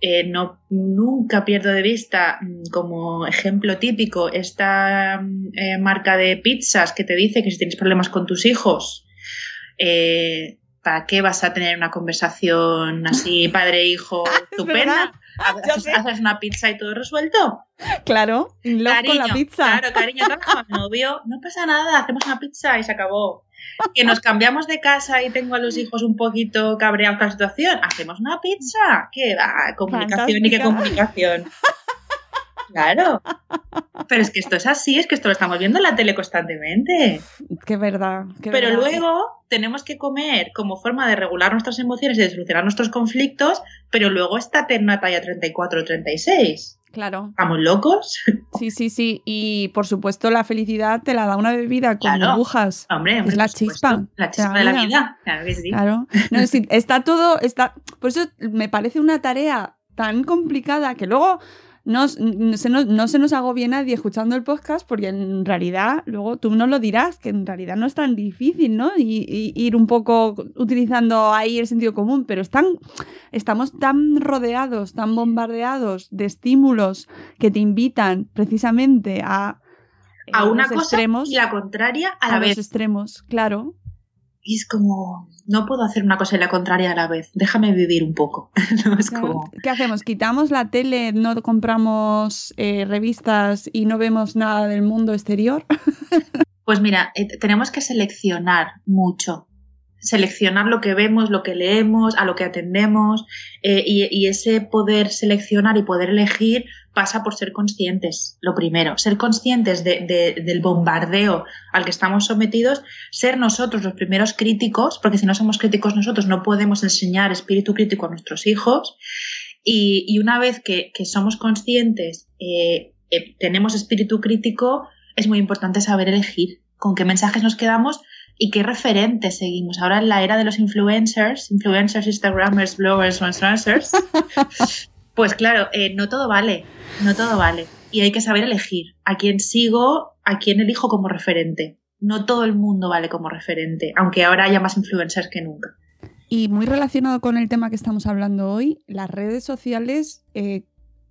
Eh, no, nunca pierdo de vista, mm, como ejemplo típico, esta mm, eh, marca de pizzas que te dice que si tienes problemas con tus hijos, eh, ¿para qué vas a tener una conversación así padre-hijo estupenda? Ya Haces, haces una pizza y todo resuelto. Claro, love con la pizza. Claro, cariño, novio. No pasa nada, hacemos una pizza y se acabó. Que nos cambiamos de casa y tengo a los hijos un poquito cabreados con la situación. Hacemos una pizza. ¿Qué va? Comunicación y qué comunicación. Claro. Pero es que esto es así, es que esto lo estamos viendo en la tele constantemente. Qué verdad. qué Pero verdad. luego tenemos que comer como forma de regular nuestras emociones y de solucionar nuestros conflictos, pero luego está en talla 34 o 36. Claro, ¿Estamos locos? sí, sí, sí. Y por supuesto, la felicidad te la da una bebida con Claro. burbujas. Hombre, hombre, Es la supuesto. chispa La chispa la de la vida. vida. Claro que sí. Claro. No, sí, está todo. Está... Por eso me parece una tarea tan complicada que luego no, no se nos, no se nos agobie nadie escuchando el podcast, porque en realidad, luego tú nos lo dirás, que en realidad no es tan difícil, ¿no? Y, y ir un poco utilizando ahí el sentido común, pero están, estamos tan rodeados, tan bombardeados de estímulos que te invitan precisamente a, A una cosa extremos, y la contraria a la a los vez. extremos, claro. Y es como, no puedo hacer una cosa y la contraria a la vez. Déjame vivir un poco. no es Claro. como. ¿Qué hacemos? ¿Quitamos la tele, no compramos eh, revistas y no vemos nada del mundo exterior? Pues mira, eh, tenemos que seleccionar mucho. Seleccionar lo que vemos, lo que leemos, a lo que atendemos. eh, y, y ese poder seleccionar y poder elegir pasa por ser conscientes, lo primero. Ser conscientes de- de- del bombardeo al que estamos sometidos, ser nosotros los primeros críticos, porque si no somos críticos nosotros no podemos enseñar espíritu crítico a nuestros hijos. Y, y una vez que, que somos conscientes, eh, eh, tenemos espíritu crítico, es muy importante saber elegir con qué mensajes nos quedamos y qué referentes seguimos. Ahora en la era de los influencers, influencers, instagramers, bloggers, influencers, pues claro, eh, no todo vale, no todo vale. Y hay que saber elegir a quién sigo, a quién elijo como referente. No todo el mundo vale como referente, aunque ahora haya más influencers que nunca. Y muy relacionado con el tema que estamos hablando hoy, las redes sociales eh,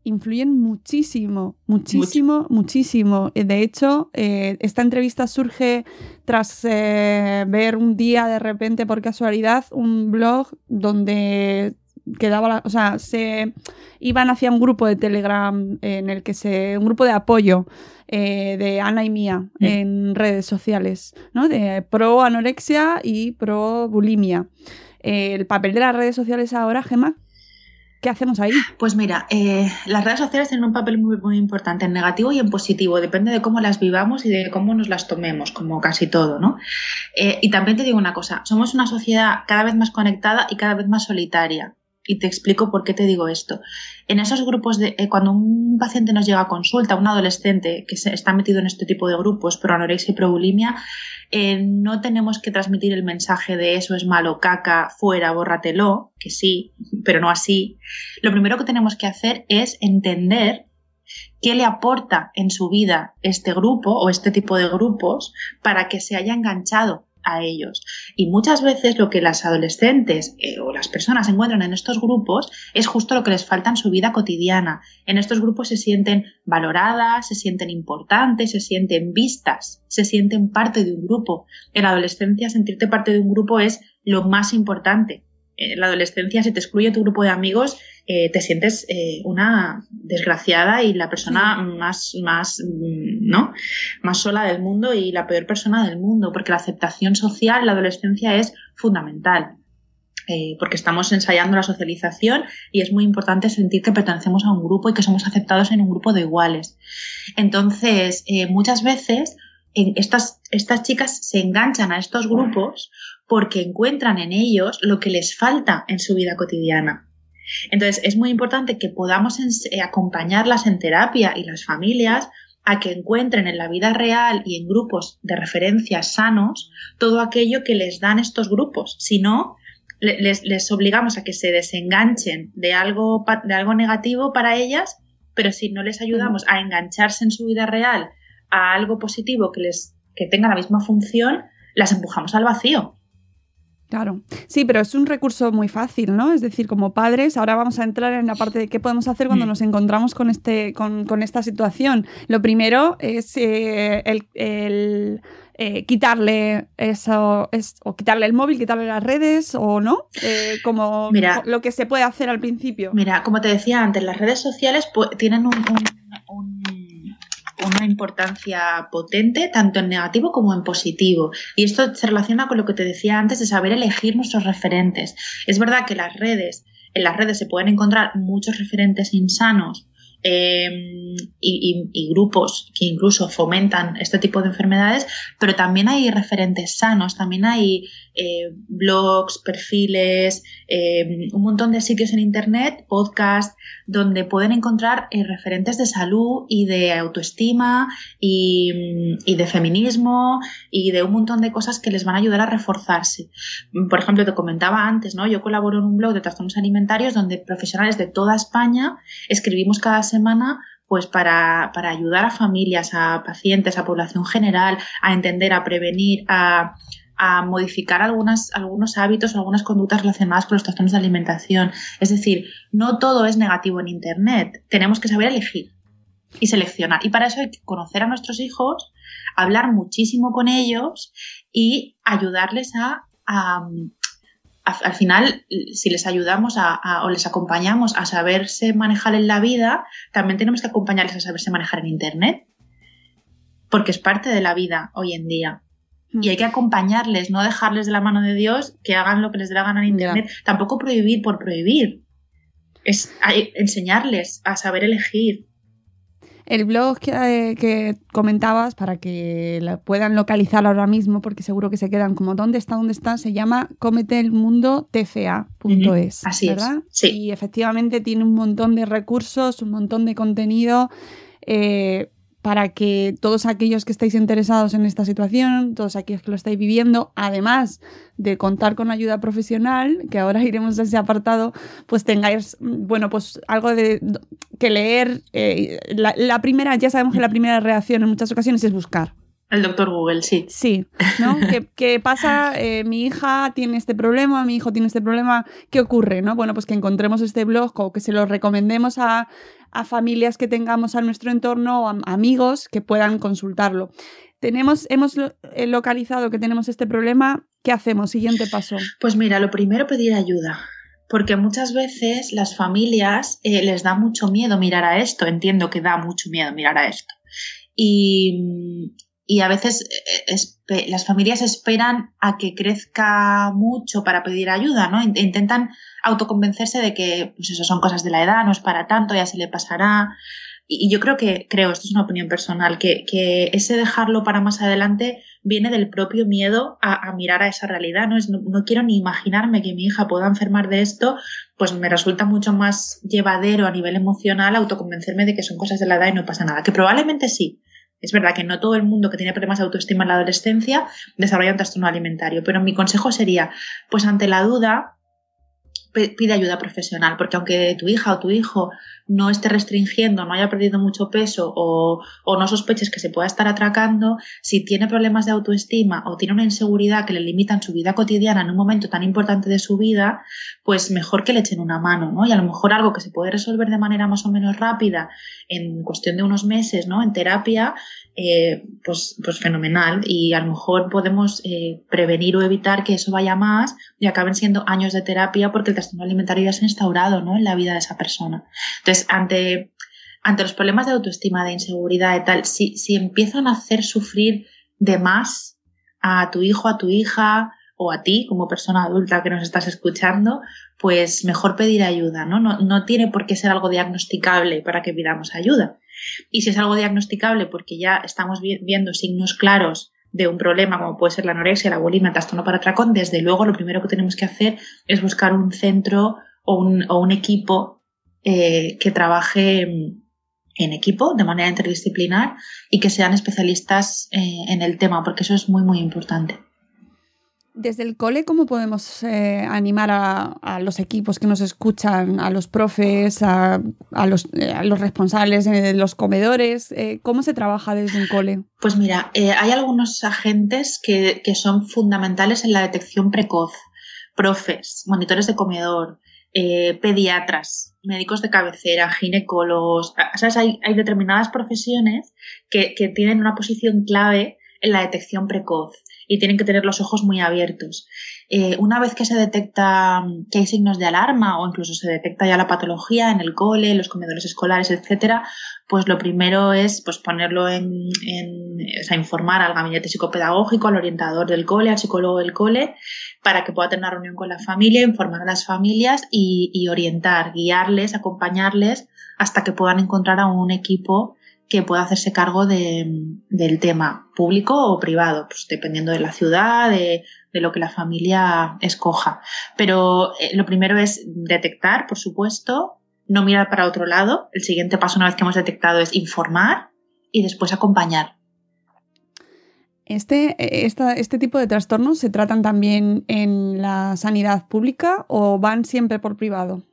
influyen muchísimo, muchísimo, muchísimo. Eh, De hecho, eh, esta entrevista surge tras eh, ver un día de repente, por casualidad, un blog donde quedaba, la- o sea, se iban hacia un grupo de Telegram en el que se, un grupo de apoyo eh, de Ana y Mía Mm. en redes sociales, ¿no? De pro anorexia y pro bulimia. Eh, el papel de las redes sociales ahora, Gemma, ¿qué hacemos ahí? Pues mira, eh, las redes sociales tienen un papel muy, muy importante en negativo y en positivo, depende de cómo las vivamos y de cómo nos las tomemos, como casi todo, ¿no? Eh, y también te digo una cosa, somos una sociedad cada vez más conectada y cada vez más solitaria. Y te explico por qué te digo esto. En esos grupos de, eh, cuando un paciente nos llega a consulta, un adolescente que está metido en este tipo de grupos, por anorexia y probulimia, eh, no tenemos que transmitir el mensaje de eso es malo, caca, fuera, bórratelo, que sí, pero no así. Lo primero que tenemos que hacer es entender qué le aporta en su vida este grupo o este tipo de grupos para que se haya enganchado a ellos. Y muchas veces lo que las adolescentes eh, o las personas encuentran en estos grupos es justo lo que les falta en su vida cotidiana. En estos grupos se sienten valoradas, se sienten importantes, se sienten vistas, se sienten parte de un grupo. En la adolescencia sentirte parte de un grupo es lo más importante. En la adolescencia, si te excluye tu grupo de amigos, eh, te sientes eh, una desgraciada y la persona más, más, ¿no? más sola del mundo y la peor persona del mundo, porque la aceptación social en la adolescencia es fundamental. Eh, porque estamos ensayando la socialización y es muy importante sentir que pertenecemos a un grupo y que somos aceptados en un grupo de iguales. Entonces, muchas veces estas, estas chicas se enganchan a estos grupos porque encuentran en ellos lo que les falta en su vida cotidiana. Entonces, es muy importante que podamos eh, acompañarlas en terapia y las familias a que encuentren en la vida real y en grupos de referencia sanos todo aquello que les dan estos grupos. Si no, les, obligamos a que se desenganchen de algo, de algo negativo para ellas, pero si no les ayudamos a engancharse en su vida real a algo positivo que les que tenga la misma función, las empujamos al vacío. Claro, sí, pero es un recurso muy fácil, ¿no? Es decir, como padres, ahora vamos a entrar en la parte de qué podemos hacer cuando mm. nos encontramos con, este, con, esta situación. Lo primero es eh, el, eh, quitarle eso, es, o quitarle el móvil, quitarle las redes, o no, eh, como lo que se puede hacer al principio. Mira, como te decía antes, las redes sociales tienen un una importancia potente tanto en negativo como en positivo. Y esto se relaciona con lo que te decía antes de saber elegir nuestros referentes. Es verdad que las redes, en las redes se pueden encontrar muchos referentes insanos Em, y, grupos que incluso fomentan este tipo de enfermedades, pero también hay referentes sanos, también hay eh, blogs, perfiles, em, un montón de sitios en Internet, podcasts, donde pueden encontrar eh, referentes de salud y de autoestima y, y, de feminismo y de un montón de cosas que les van a ayudar a reforzarse. Por ejemplo, te comentaba antes, ¿no? Yo colaboro en un blog de trastornos alimentarios donde profesionales de toda España escribimos cada semana pues para, ayudar a familias, a pacientes, a población general, a entender, a prevenir, a, modificar algunas, algunos hábitos, algunas conductas relacionadas con los trastornos de alimentación. Es decir, no todo es negativo en Internet, tenemos que saber elegir y seleccionar. Y para eso hay que conocer a nuestros hijos, hablar muchísimo con ellos y ayudarles a, al final, si les ayudamos a, o les acompañamos a saberse manejar en la vida, también tenemos que acompañarles a saberse manejar en Internet, porque es parte de la vida hoy en día. Y hay que acompañarles, no dejarles de la mano de Dios que hagan lo que les dé la gana en Internet. Tampoco prohibir por prohibir. Es enseñarles a saber elegir, el blog eh, que, comentabas, para que la puedan localizar ahora mismo, porque seguro que se quedan como ¿dónde está? ¿Dónde está? Se llama cometeelmundotfa.es. Así ¿verdad? es. Sí. Y efectivamente tiene un montón de recursos, un montón de contenido. Eh, para que todos aquellos que estáis interesados en esta situación, todos aquellos que lo estáis viviendo, además de contar con ayuda profesional, que ahora iremos a ese apartado, pues tengáis, bueno, pues algo de que leer. Eh, la, primera, ya sabemos que la primera reacción en muchas ocasiones es buscar. El doctor Google, sí. Sí, ¿no? ¿Qué, pasa? Eh, mi hija tiene este problema, mi hijo tiene este problema, ¿qué ocurre? ¿no? Bueno, pues que encontremos este blog o que se lo recomendemos a, a familias que tengamos a nuestro entorno o a amigos que puedan consultarlo. Tenemos, hemos eh, localizado que tenemos este problema. ¿Qué hacemos? Siguiente paso. Pues mira, lo primero pedir ayuda. Porque muchas veces las familias eh, les da mucho miedo mirar a esto. Entiendo que da mucho miedo mirar a esto. Y, y a veces eh, las familias esperan a que crezca mucho para pedir ayuda, ¿no? Intentan autoconvencerse de que, pues eso son cosas de la edad, no es para tanto, ya se le pasará. Y, yo creo que, creo, esto es una opinión personal, que, que ese dejarlo para más adelante viene del propio miedo a, mirar a esa realidad. ¿no? Es, no, quiero ni imaginarme que mi hija pueda enfermar de esto, pues me resulta mucho más llevadero a nivel emocional autoconvencerme de que son cosas de la edad y no pasa nada. Que probablemente sí. Es verdad que no todo el mundo que tiene problemas de autoestima en la adolescencia desarrolla un trastorno alimentario, pero mi consejo sería, pues ante la duda, pide ayuda profesional, porque aunque tu hija o tu hijo no esté restringiendo, no haya perdido mucho peso o, no sospeches que se pueda estar atracando, si tiene problemas de autoestima o tiene una inseguridad que le limitan su vida cotidiana en un momento tan importante de su vida, pues mejor que le echen una mano, ¿no? Y a lo mejor algo que se puede resolver de manera más o menos rápida en cuestión de unos meses, ¿no? En terapia, eh, pues, pues fenomenal. Y a lo mejor podemos eh, prevenir o evitar que eso vaya más y acaben siendo años de terapia porque el trastorno alimentario ya se ha instaurado, ¿no? En la vida de esa persona. Entonces, ante, ante los problemas de autoestima, de inseguridad y tal, si, si empiezan a hacer sufrir de más a tu hijo, a tu hija o a ti como persona adulta que nos estás escuchando, pues mejor pedir ayuda, ¿no? No, no tiene por qué ser algo diagnosticable para que pidamos ayuda. Y si es algo diagnosticable porque ya estamos viendo signos claros de un problema como puede ser la anorexia, la bulimia, el trastorno para atracón, desde luego lo primero que tenemos que hacer es buscar un centro o un, o un equipo eh, que trabaje en equipo de manera interdisciplinar y que sean especialistas eh, en el tema, porque eso es muy, muy importante. Desde el cole, ¿cómo podemos eh, animar a, los equipos que nos escuchan, a los profes, a, los, responsables de los comedores? ¿Cómo se trabaja desde el cole? Pues mira, hay algunos agentes que, que, son fundamentales en la detección precoz. Profes, monitores de comedor, eh, pediatras, médicos de cabecera, ginecólogos. ¿sabes? Hay, hay determinadas profesiones que, que tienen una posición clave en la detección precoz y tienen que tener los ojos muy abiertos. Eh, una vez que se detecta que hay signos de alarma o incluso se detecta ya la patología en el cole, los comedores escolares, etcétera, pues lo primero es pues ponerlo en, informar al gabinete psicopedagógico, al orientador del cole, al psicólogo del cole, para que pueda tener una reunión con la familia, informar a las familias y, orientar, guiarles, acompañarles hasta que puedan encontrar a un equipo que pueda hacerse cargo del tema público o privado, pues dependiendo de la ciudad, de, de lo que la familia escoja. Pero eh, lo primero es detectar, por supuesto, no mirar para otro lado. El siguiente paso, una vez que hemos detectado, es informar y después acompañar. Este, eh, ¿Este tipo de trastornos se tratan también en la sanidad pública o van siempre por privado?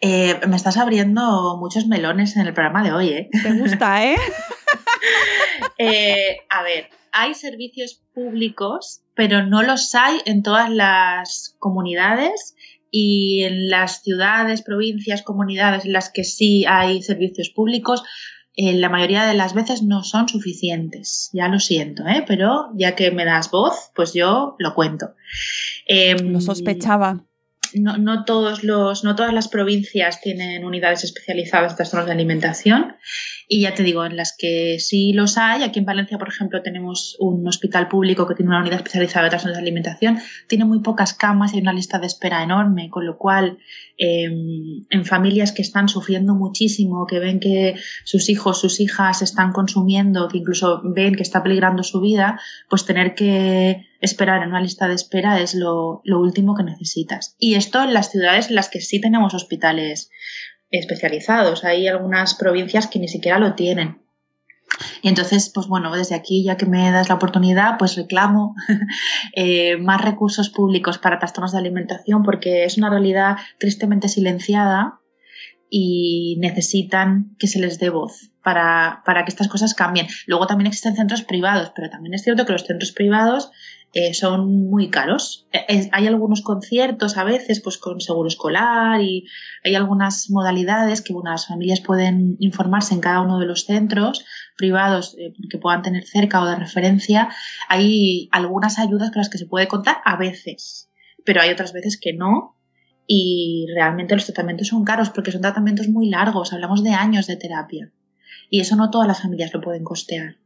Eh, me estás abriendo muchos melones en el programa de hoy, ¿eh? Te gusta, ¿eh? eh a ver, hay servicios públicos, pero no los hay en todas las comunidades y en las ciudades, provincias, comunidades en las que sí hay servicios públicos, eh, la mayoría de las veces no son suficientes. Ya lo siento, ¿eh? pero ya que me das voz, pues yo lo cuento. Em, lo sospechaba no, no, todos los, no todas las provincias tienen unidades especializadas en trastornos de alimentación y ya te digo, en las que sí los hay, aquí en Valencia, por ejemplo, tenemos un hospital público que tiene una unidad especializada en trastornos de alimentación, tiene muy pocas camas y una lista de espera enorme, con lo cual em, en familias que están sufriendo muchísimo, que ven que sus hijos, sus hijas están consumiendo, que incluso ven que está peligrando su vida, pues tener que esperar en una lista de espera es lo, último que necesitas. Y esto en las ciudades en las que sí tenemos hospitales especializados. Hay algunas provincias que ni siquiera lo tienen. Y entonces, pues bueno, desde aquí, ya que me das la oportunidad, pues reclamo eh, más recursos públicos para trastornos de alimentación porque es una realidad tristemente silenciada y necesitan que se les dé voz para, para, que estas cosas cambien. Luego también existen centros privados, pero también es cierto que los centros privados son muy caros. Eh, hay algunos conciertos a veces pues con seguro escolar y hay algunas modalidades que las familias pueden informarse en cada uno de los centros privados eh, que puedan tener cerca o de referencia. Hay algunas ayudas con las que se puede contar a veces, pero hay otras veces que no y realmente los tratamientos son caros porque son tratamientos muy largos, hablamos de años de terapia y eso no todas las familias lo pueden costear.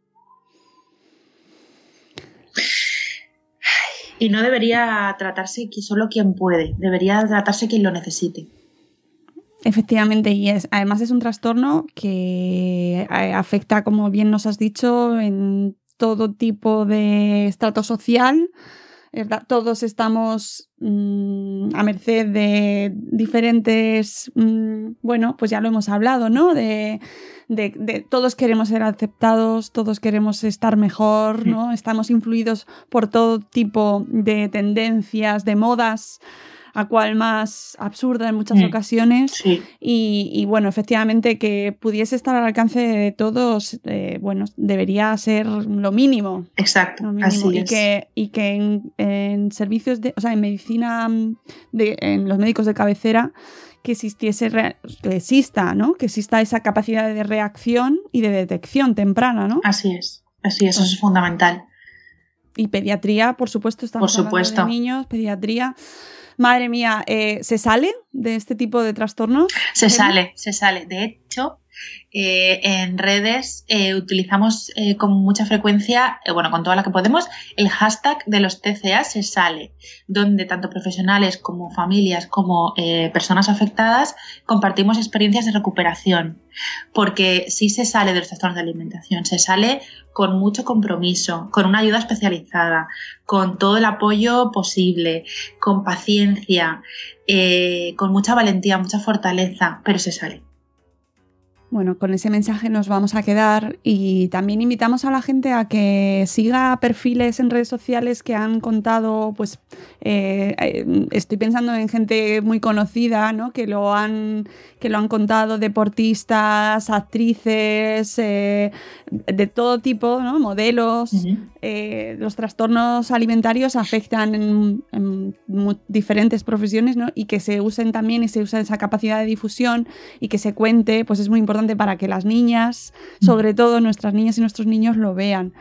Y no debería tratarse solo quien puede, debería tratarse quien lo necesite. Efectivamente, y es, además es un trastorno que eh, afecta, como bien nos has dicho, en todo tipo de estrato social, todos estamos mm, a merced de diferentes, mm, bueno, pues ya lo hemos hablado, ¿no? De, de, todos queremos ser aceptados, todos queremos estar mejor, ¿no? Estamos influidos por todo tipo de tendencias, de modas a cual más absurda en muchas ocasiones. Y, bueno, efectivamente que pudiese estar al alcance de todos, eh, bueno, debería ser lo mínimo. Exacto. y, Que, y que en, servicios de, o sea, en medicina, de, en los médicos de cabecera, que existiese, que exista, ¿no? Que exista esa capacidad de reacción y de detección temprana, ¿no? Así es, así es, eso es fundamental. Y pediatría, por supuesto, estamos por supuesto. hablando de niños, pediatría. Madre mía, eh, ¿se sale de este tipo de trastornos? Se sale, se sale. De eh, en redes eh, utilizamos con mucha frecuencia, bueno, con toda la que podemos, el hashtag de los TCA se sale, donde tanto profesionales como familias como personas afectadas compartimos experiencias de recuperación. Porque si se sale de los trastornos de alimentación, se sale con mucho compromiso, con una ayuda especializada, con todo el apoyo posible, con paciencia, eh, con mucha valentía, mucha fortaleza, pero se sale. Bueno, con ese mensaje nos vamos a quedar y también invitamos a la gente a que siga perfiles en redes sociales que han contado, pues eh, eh, estoy pensando en gente muy conocida, ¿no? Que lo han, que lo han contado, deportistas, actrices, eh, de todo tipo, ¿no? Modelos. los trastornos alimentarios afectan en, en, diferentes profesiones, ¿no? Y que se usen también y se usa esa capacidad de difusión y que se cuente, pues es muy importante para que las niñas, mm. sobre todo nuestras niñas y nuestros niños, lo vean.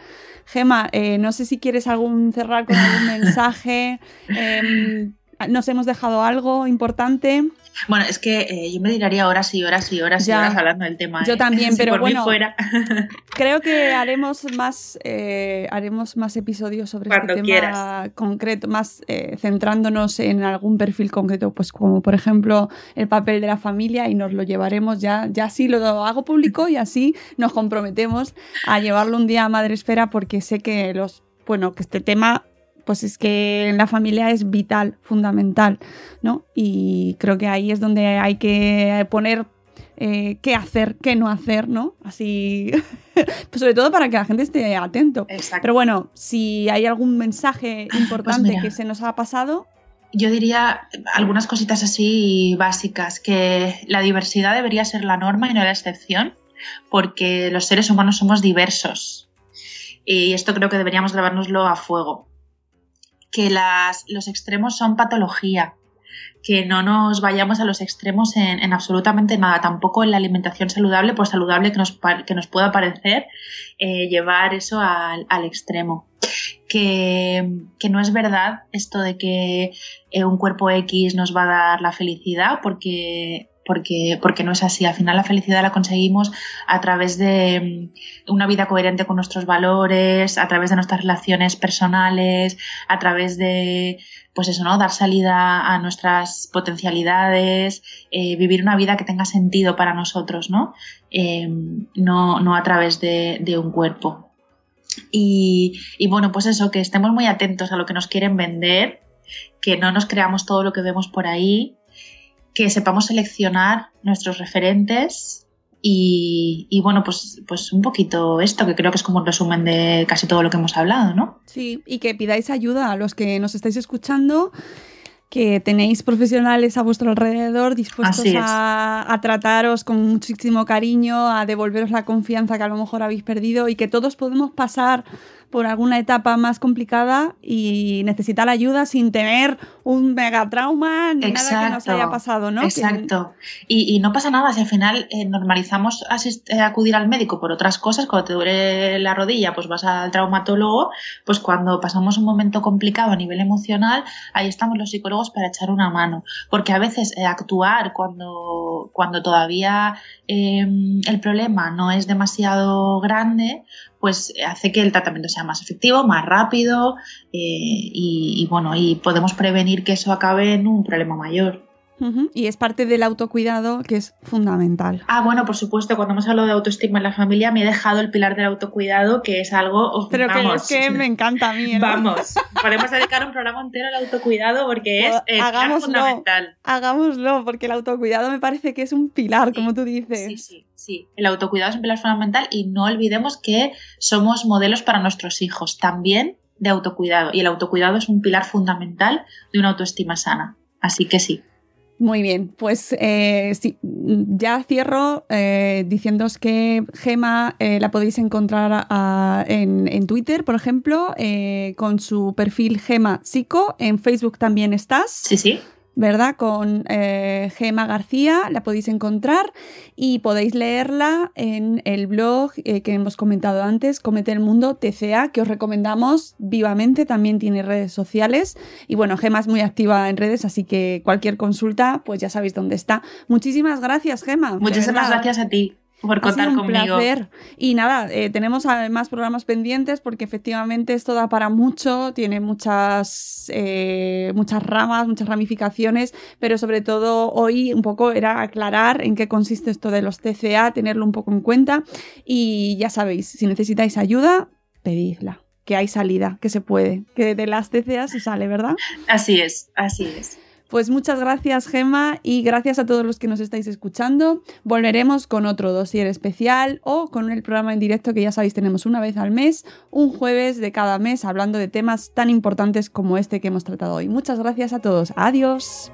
Gema, eh, no sé si quieres algún cerrar con algún mensaje. Em, ¿Nos hemos dejado algo importante? Bueno, es que eh, yo me tiraría horas y horas y horas y horas hablando del tema. Yo ¿eh? también, pero bueno, creo que haremos más, eh, haremos más episodios sobre este tema concreto, más centrándonos en algún perfil concreto, pues como por ejemplo el papel de la familia y nos lo llevaremos ya, ya sí lo hago público y así nos comprometemos a llevarlo un día a Madre Esfera porque sé que los, bueno, que este tema pues es que en la familia es vital, fundamental, ¿no? Y creo que ahí es donde hay que poner eh, qué hacer, qué no hacer, ¿no? Así, pues sobre todo para que la gente esté atento. Pero bueno, si hay algún mensaje pues importante que se nos ha pasado. Yo diría algunas cositas así básicas, que la diversidad debería ser la norma y no la excepción, porque los seres humanos somos diversos. Y esto creo que deberíamos grabárnoslo a fuego que los extremos son patología, que no nos vayamos a los extremos en, absolutamente nada, tampoco en la alimentación saludable, pues saludable que nos, que nos pueda parecer, eh, llevar eso al, extremo. Que, que, no es verdad esto de que eh, un cuerpo X nos va a dar la felicidad, porque porque, porque no es así. Al final la felicidad la conseguimos a través de mm, una vida coherente con nuestros valores, a través de nuestras relaciones personales, a través de, pues eso, ¿no? Dar salida a nuestras potencialidades, eh, vivir una vida que tenga sentido para nosotros, ¿no? Eh, no, no, a través de, un cuerpo. Y bueno, pues eso, que estemos muy atentos a lo que nos quieren vender, que no nos creamos todo lo que vemos por ahí, que sepamos seleccionar nuestros referentes y, bueno, pues, pues un poquito esto, que creo que es como un resumen de casi todo lo que hemos hablado, ¿no? Sí, y que pidáis ayuda a los que nos estáis escuchando, que tenéis profesionales a vuestro alrededor dispuestos a, a, trataros con muchísimo cariño, a devolveros la confianza que a lo mejor habéis perdido y que todos podemos pasar por alguna etapa más complicada y necesitar ayuda sin tener un mega trauma ni nada que nos haya pasado, ¿no? Exacto. Y, no pasa nada si al final eh, normalizamos eh, acudir al médico por otras cosas, cuando te duele la rodilla, pues vas al traumatólogo, pues cuando pasamos un momento complicado a nivel emocional, ahí estamos los psicólogos para echar una mano. Porque a veces eh, actuar cuando, cuando todavía el problema no es demasiado grande, pues hace que el tratamiento sea más efectivo, más rápido eh, y, bueno, y podemos prevenir que eso acabe en un problema mayor. Y es parte del autocuidado que es fundamental. Ah, bueno, por supuesto, cuando hemos hablado de autoestima en la familia, me he dejado el pilar del autocuidado, que es algo. Pero que vamos, es que me encanta a mí. ¿eh? Vamos, podemos dedicar un programa entero al autocuidado porque es eh, hagámoslo. fundamental. Hagámoslo, porque el autocuidado me parece que es un pilar, como tú dices. Sí, sí, sí. El autocuidado es un pilar fundamental y no olvidemos que somos modelos para nuestros hijos también de autocuidado. Y el autocuidado es un pilar fundamental de una autoestima sana. Así que sí. Muy bien, pues eh, sí, ya cierro eh, que Gema eh, la podéis encontrar en, en Twitter, por ejemplo, eh, con su perfil Gema Psico. En Facebook también estás. Sí, sí. ¿Verdad? Con eh, Gema García, la podéis encontrar y podéis leerla en el blog eh, que hemos comentado antes, Comete el Mundo TCA, que os recomendamos vivamente, también tiene redes sociales y bueno, Gema es muy activa en redes, así que cualquier consulta, pues ya sabéis dónde está. Muchísimas gracias, Gema. Muchísimas gracias a ti por Ha contar sido un conmigo. placer. Y nada, eh, tenemos además programas pendientes porque efectivamente esto da para mucho, tiene muchas, eh, muchas ramas, muchas ramificaciones, pero sobre todo hoy un poco era aclarar en qué consiste esto de los TCA, tenerlo un poco en cuenta. Y ya sabéis, si necesitáis ayuda, pedidla. Que hay salida, que se puede, que de las TCA se sale, ¿verdad? Así es, así es. Pues muchas gracias, Gemma, y gracias a todos los que nos estáis escuchando. Volveremos con otro dossier especial o con el programa en directo que ya sabéis tenemos una vez al mes, un jueves de cada mes, hablando de temas tan importantes como este que hemos tratado hoy. Muchas gracias a todos. Adiós.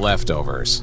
leftovers,